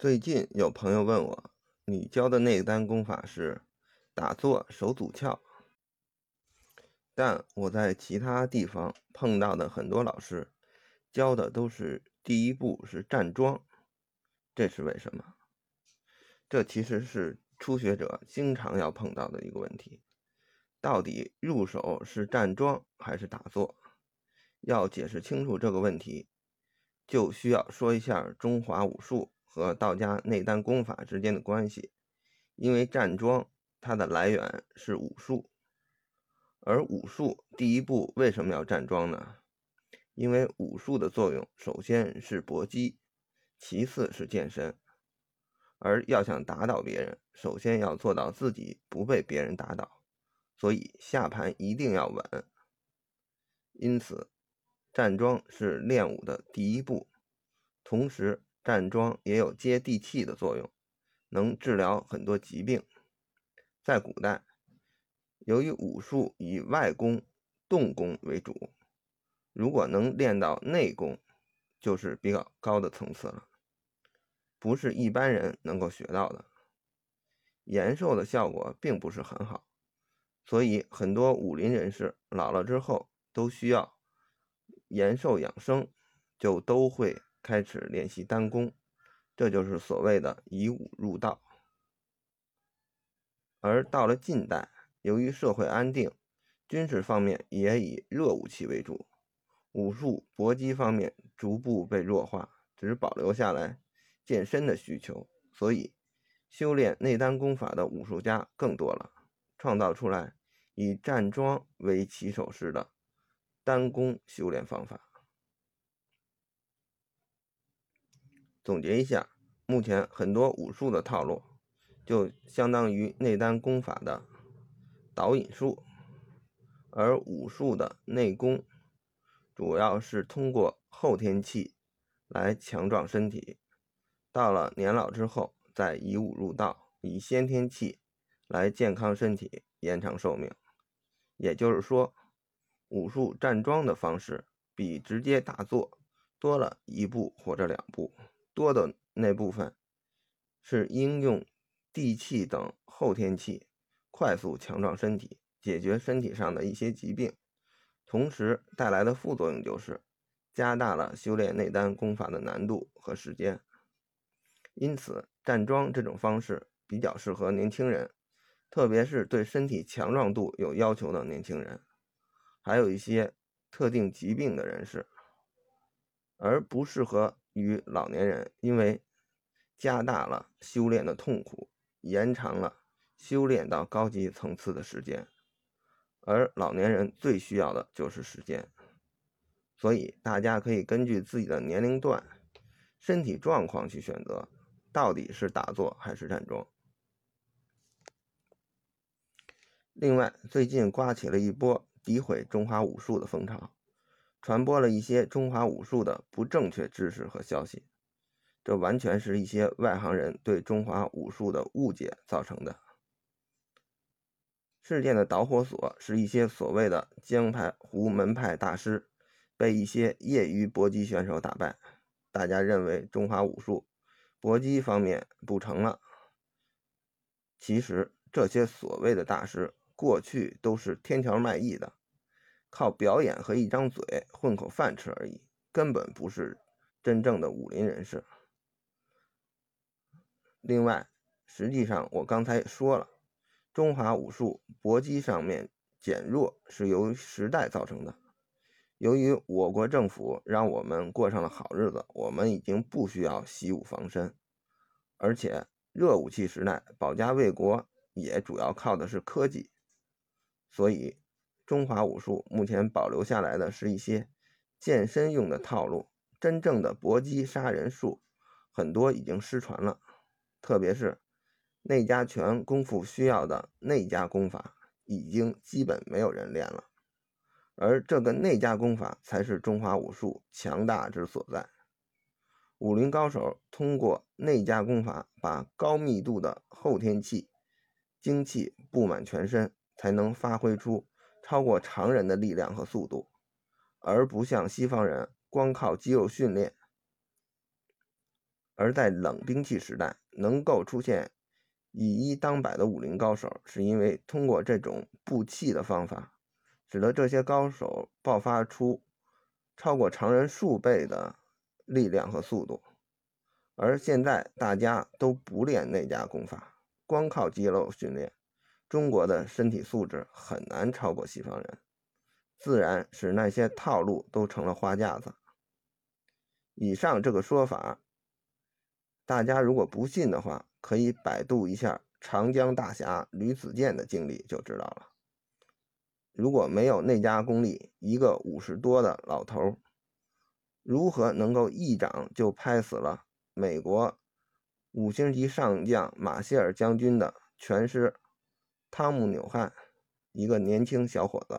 最近有朋友问我，你教的内丹功法是打坐手足窍，但我在其他地方碰到的很多老师教的都是第一步是站桩，这是为什么？这其实是初学者经常要碰到的一个问题，到底入手是站桩还是打坐？要解释清楚这个问题，就需要说一下中华武术。和道家内丹功法之间的关系，因为站桩它的来源是武术，而武术第一步为什么要站桩呢？因为武术的作用首先是搏击，其次是健身，而要想打倒别人，首先要做到自己不被别人打倒，所以下盘一定要稳。因此，站桩是练武的第一步，同时。站桩也有接地气的作用，能治疗很多疾病。在古代，由于武术以外功、动功为主，如果能练到内功，就是比较高的层次了，不是一般人能够学到的。延寿的效果并不是很好，所以很多武林人士老了之后都需要延寿养生，就都会。开始练习单功，这就是所谓的以武入道。而到了近代，由于社会安定，军事方面也以热武器为主，武术搏击方面逐步被弱化，只保留下来健身的需求，所以修炼内丹功法的武术家更多了，创造出来以站桩为起手式的单功修炼方法。总结一下，目前很多武术的套路，就相当于内丹功法的导引术，而武术的内功，主要是通过后天气来强壮身体，到了年老之后，再以武入道，以先天气来健康身体，延长寿命。也就是说，武术站桩的方式比直接打坐多了一步或者两步。多的那部分是应用地气等后天气，快速强壮身体，解决身体上的一些疾病，同时带来的副作用就是加大了修炼内丹功法的难度和时间。因此，站桩这种方式比较适合年轻人，特别是对身体强壮度有要求的年轻人，还有一些特定疾病的人士，而不适合。与老年人，因为加大了修炼的痛苦，延长了修炼到高级层次的时间，而老年人最需要的就是时间，所以大家可以根据自己的年龄段、身体状况去选择，到底是打坐还是站桩。另外，最近刮起了一波诋毁中华武术的风潮。传播了一些中华武术的不正确知识和消息，这完全是一些外行人对中华武术的误解造成的。事件的导火索是一些所谓的江派湖门派大师被一些业余搏击选手打败，大家认为中华武术搏击方面不成了。其实这些所谓的大师过去都是天桥卖艺的。靠表演和一张嘴混口饭吃而已，根本不是真正的武林人士。另外，实际上我刚才也说了，中华武术搏击上面减弱是由时代造成的。由于我国政府让我们过上了好日子，我们已经不需要习武防身，而且热武器时代保家卫国也主要靠的是科技，所以。中华武术目前保留下来的是一些健身用的套路，真正的搏击杀人术很多已经失传了，特别是内家拳功夫需要的内家功法，已经基本没有人练了。而这个内家功法才是中华武术强大之所在。武林高手通过内家功法，把高密度的后天气精气布满全身，才能发挥出。超过常人的力量和速度，而不像西方人光靠肌肉训练。而在冷兵器时代，能够出现以一当百的武林高手，是因为通过这种布气的方法，使得这些高手爆发出超过常人数倍的力量和速度。而现在大家都不练内家功法，光靠肌肉训练，中国的身体素质很难超过西方人，自然使那些套路都成了花架子。以上这个说法，大家如果不信的话，可以百度一下长江大侠吕子健的经历就知道了。如果没有内家功力，一个五十多的老头，如何能够一掌就拍死了？美国五星级上将马歇尔将军的拳师汤姆纽汉，一个年轻小伙子。